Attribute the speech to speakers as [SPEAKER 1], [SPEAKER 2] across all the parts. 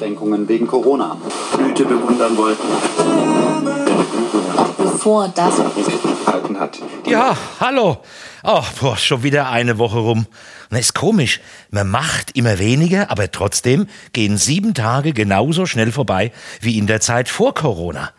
[SPEAKER 1] Einschränkungen wegen Corona. Blüte bewundern wollten.
[SPEAKER 2] Bevor das
[SPEAKER 1] Halten hat.
[SPEAKER 3] Ja, hallo. Oh, boah, schon wieder eine Woche rum. Na, ist komisch. Man macht immer weniger, aber trotzdem gehen sieben Tage genauso schnell vorbei wie in der Zeit vor Corona.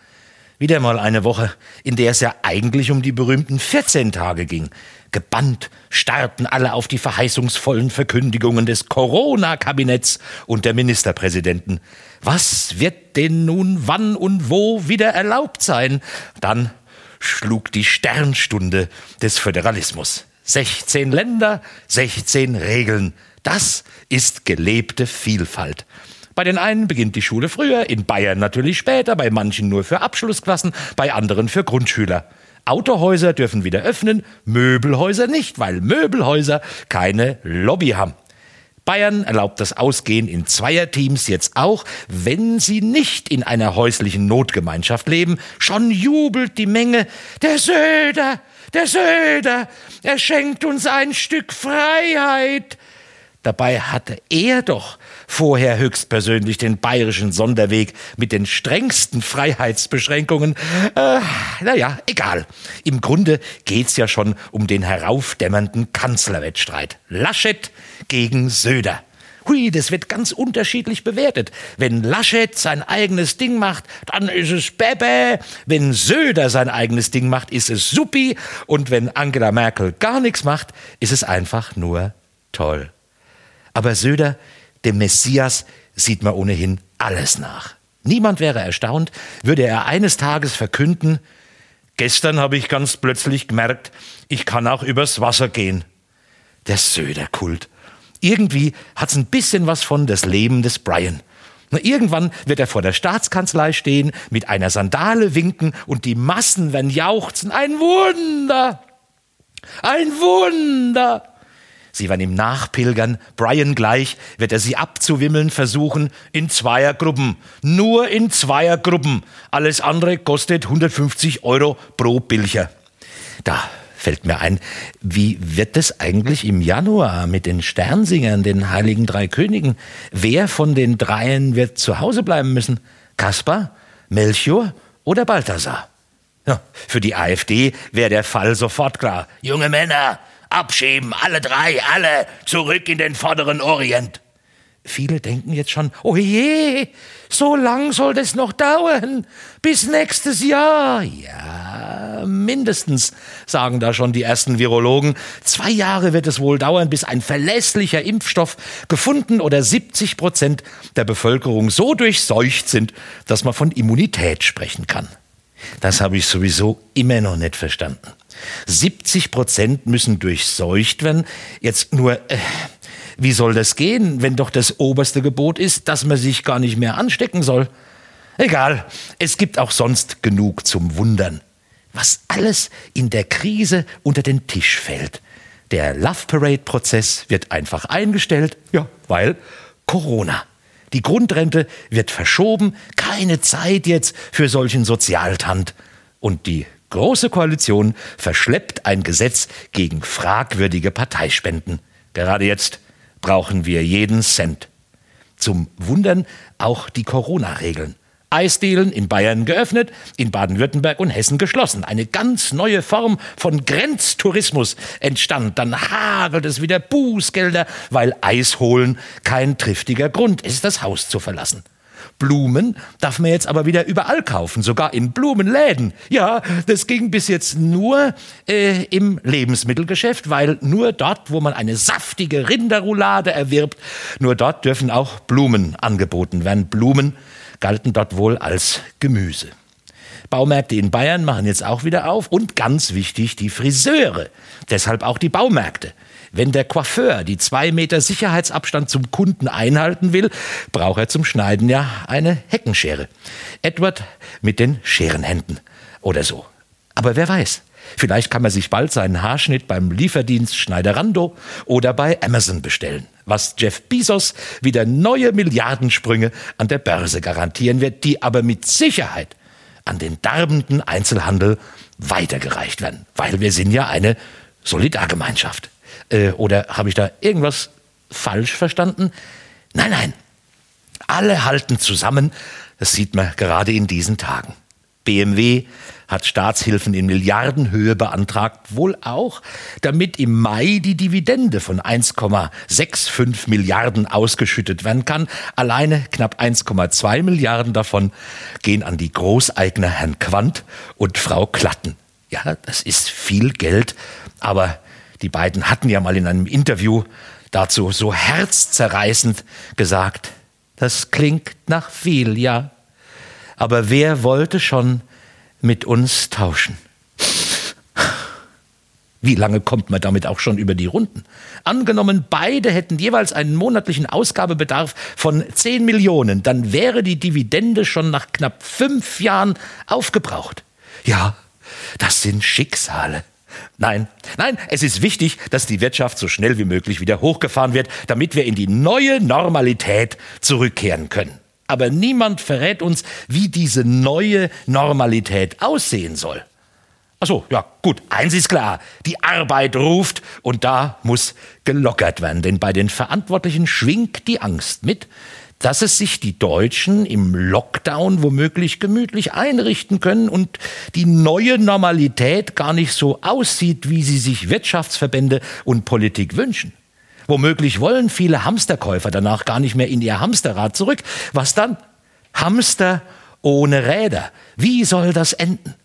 [SPEAKER 3] Wieder mal eine Woche, in der es ja eigentlich um die berühmten 14 Tage ging. Gebannt starrten alle auf die verheißungsvollen Verkündigungen des Corona-Kabinetts und der Ministerpräsidenten. Was wird denn nun wann und wo wieder erlaubt sein? Dann schlug die Sternstunde des Föderalismus. 16 Länder, 16 Regeln. Das ist gelebte Vielfalt. Bei den einen beginnt die Schule früher, in Bayern natürlich später, bei manchen nur für Abschlussklassen, bei anderen für Grundschüler. Autohäuser dürfen wieder öffnen, Möbelhäuser nicht, weil Möbelhäuser keine Lobby haben. Bayern erlaubt das Ausgehen in Zweierteams jetzt auch, wenn sie nicht in einer häuslichen Notgemeinschaft leben. Schon jubelt die Menge. Der Söder, der Söder, er schenkt uns ein Stück Freiheit. Dabei hatte er doch vorher höchstpersönlich den bayerischen Sonderweg mit den strengsten Freiheitsbeschränkungen. Äh, naja, egal. Im Grunde geht's ja schon um den heraufdämmernden Kanzlerwettstreit. Laschet gegen Söder. Hui, das wird ganz unterschiedlich bewertet. Wenn Laschet sein eigenes Ding macht, dann ist es Bebe. Wenn Söder sein eigenes Ding macht, ist es Suppi. Und wenn Angela Merkel gar nichts macht, ist es einfach nur toll. Aber Söder, dem Messias, sieht man ohnehin alles nach. Niemand wäre erstaunt, würde er eines Tages verkünden, gestern habe ich ganz plötzlich gemerkt, ich kann auch übers Wasser gehen. Der Söder-Kult. Irgendwie hat's ein bisschen was von das Leben des Brian. Irgendwann wird er vor der Staatskanzlei stehen, mit einer Sandale winken und die Massen werden jauchzen. Ein Wunder! Ein Wunder! Sie werden ihm nachpilgern, Brian gleich wird er sie abzuwimmeln versuchen, in Zweiergruppen. Nur in Zweiergruppen. Alles andere kostet 150 Euro pro Bilcher. Da fällt mir ein, wie wird es eigentlich im Januar mit den Sternsingern, den Heiligen Drei Königen? Wer von den dreien wird zu Hause bleiben müssen? Kaspar, Melchior oder Balthasar? Ja, für die AfD wäre der Fall sofort klar. Junge Männer, Abschieben, alle drei, alle, zurück in den vorderen Orient. Viele denken jetzt schon, oh je, so lang soll das noch dauern, bis nächstes Jahr. Ja, mindestens, sagen da schon die ersten Virologen. Zwei Jahre wird es wohl dauern, bis ein verlässlicher Impfstoff gefunden oder 70 Prozent der Bevölkerung so durchseucht sind, dass man von Immunität sprechen kann. Das habe ich sowieso immer noch nicht verstanden. 70 Prozent müssen durchseucht werden. Jetzt nur, äh, wie soll das gehen, wenn doch das oberste Gebot ist, dass man sich gar nicht mehr anstecken soll? Egal, es gibt auch sonst genug zum Wundern. Was alles in der Krise unter den Tisch fällt. Der Love Parade-Prozess wird einfach eingestellt, ja, weil Corona. Die Grundrente wird verschoben, keine Zeit jetzt für solchen Sozialtant. Und die Große Koalition verschleppt ein Gesetz gegen fragwürdige Parteispenden. Gerade jetzt brauchen wir jeden Cent. Zum Wundern auch die Corona-Regeln. Eisdielen in Bayern geöffnet, in Baden-Württemberg und Hessen geschlossen. Eine ganz neue Form von Grenztourismus entstand. Dann hagelt es wieder Bußgelder, weil Eis holen kein triftiger Grund ist, das Haus zu verlassen. Blumen darf man jetzt aber wieder überall kaufen, sogar in Blumenläden. Ja, das ging bis jetzt nur äh, im Lebensmittelgeschäft, weil nur dort, wo man eine saftige Rinderroulade erwirbt, nur dort dürfen auch Blumen angeboten werden. Blumen galten dort wohl als Gemüse. Baumärkte in Bayern machen jetzt auch wieder auf und ganz wichtig die Friseure. Deshalb auch die Baumärkte. Wenn der Coiffeur die zwei Meter Sicherheitsabstand zum Kunden einhalten will, braucht er zum Schneiden ja eine Heckenschere. Edward mit den Scherenhänden oder so. Aber wer weiß, vielleicht kann man sich bald seinen Haarschnitt beim Lieferdienst Schneiderando oder bei Amazon bestellen. Was Jeff Bezos wieder neue Milliardensprünge an der Börse garantieren wird, die aber mit Sicherheit an den darbenden Einzelhandel weitergereicht werden, weil wir sind ja eine Solidargemeinschaft. Äh, oder habe ich da irgendwas falsch verstanden? Nein, nein. alle halten zusammen. Das sieht man gerade in diesen Tagen. BMW hat Staatshilfen in Milliardenhöhe beantragt, wohl auch, damit im Mai die Dividende von 1,65 Milliarden ausgeschüttet werden kann. Alleine knapp 1,2 Milliarden davon gehen an die Großeigner Herrn Quandt und Frau Klatten. Ja, das ist viel Geld, aber die beiden hatten ja mal in einem Interview dazu so herzzerreißend gesagt, das klingt nach viel, ja. Aber wer wollte schon mit uns tauschen? Wie lange kommt man damit auch schon über die Runden? Angenommen, beide hätten jeweils einen monatlichen Ausgabebedarf von 10 Millionen, dann wäre die Dividende schon nach knapp fünf Jahren aufgebraucht. Ja, das sind Schicksale. Nein, nein, es ist wichtig, dass die Wirtschaft so schnell wie möglich wieder hochgefahren wird, damit wir in die neue Normalität zurückkehren können. Aber niemand verrät uns, wie diese neue Normalität aussehen soll. Achso, ja, gut, eins ist klar, die Arbeit ruft und da muss gelockert werden, denn bei den Verantwortlichen schwingt die Angst mit, dass es sich die Deutschen im Lockdown womöglich gemütlich einrichten können und die neue Normalität gar nicht so aussieht, wie sie sich Wirtschaftsverbände und Politik wünschen. Womöglich wollen viele Hamsterkäufer danach gar nicht mehr in ihr Hamsterrad zurück. Was dann? Hamster ohne Räder. Wie soll das enden?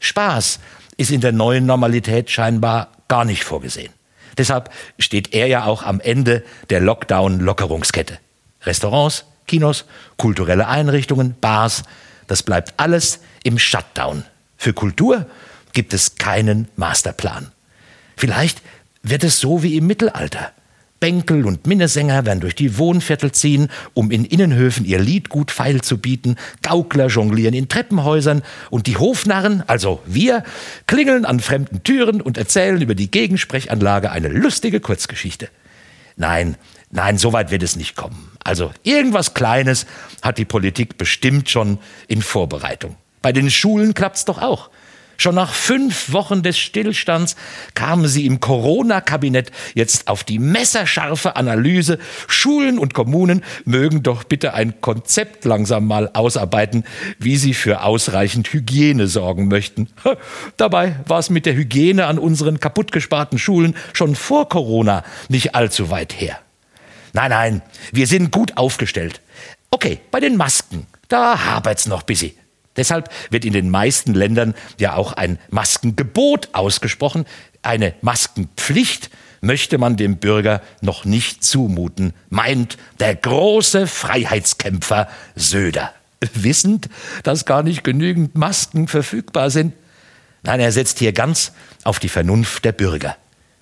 [SPEAKER 3] Spaß ist in der neuen Normalität scheinbar gar nicht vorgesehen. Deshalb steht er ja auch am Ende der Lockdown-Lockerungskette. Restaurants, Kinos, kulturelle Einrichtungen, Bars, das bleibt alles im Shutdown. Für Kultur gibt es keinen Masterplan. Vielleicht wird es so wie im Mittelalter. Bänkel und Minnesänger werden durch die Wohnviertel ziehen, um in Innenhöfen ihr Lied gut feil zu bieten. Gaukler jonglieren in Treppenhäusern und die Hofnarren, also wir, klingeln an fremden Türen und erzählen über die Gegensprechanlage eine lustige Kurzgeschichte. Nein, nein, so weit wird es nicht kommen. Also irgendwas Kleines hat die Politik bestimmt schon in Vorbereitung. Bei den Schulen klappt's doch auch. Schon nach fünf Wochen des Stillstands kamen sie im Corona-Kabinett jetzt auf die messerscharfe Analyse. Schulen und Kommunen mögen doch bitte ein Konzept langsam mal ausarbeiten, wie sie für ausreichend Hygiene sorgen möchten. Dabei war es mit der Hygiene an unseren kaputtgesparten Schulen schon vor Corona nicht allzu weit her. Nein, nein, wir sind gut aufgestellt. Okay, bei den Masken, da habert's noch bisschen. Deshalb wird in den meisten Ländern ja auch ein Maskengebot ausgesprochen. Eine Maskenpflicht möchte man dem Bürger noch nicht zumuten, meint der große Freiheitskämpfer Söder. Wissend, dass gar nicht genügend Masken verfügbar sind. Nein, er setzt hier ganz auf die Vernunft der Bürger.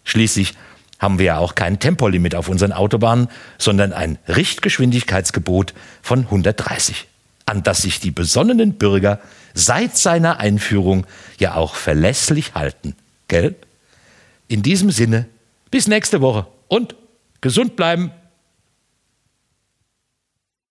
[SPEAKER 3] Schließlich haben wir ja auch kein Tempolimit auf unseren Autobahnen, sondern ein Richtgeschwindigkeitsgebot von 130 an das sich die besonnenen Bürger seit seiner Einführung ja auch verlässlich halten. Gell? In diesem Sinne, bis nächste Woche und gesund bleiben.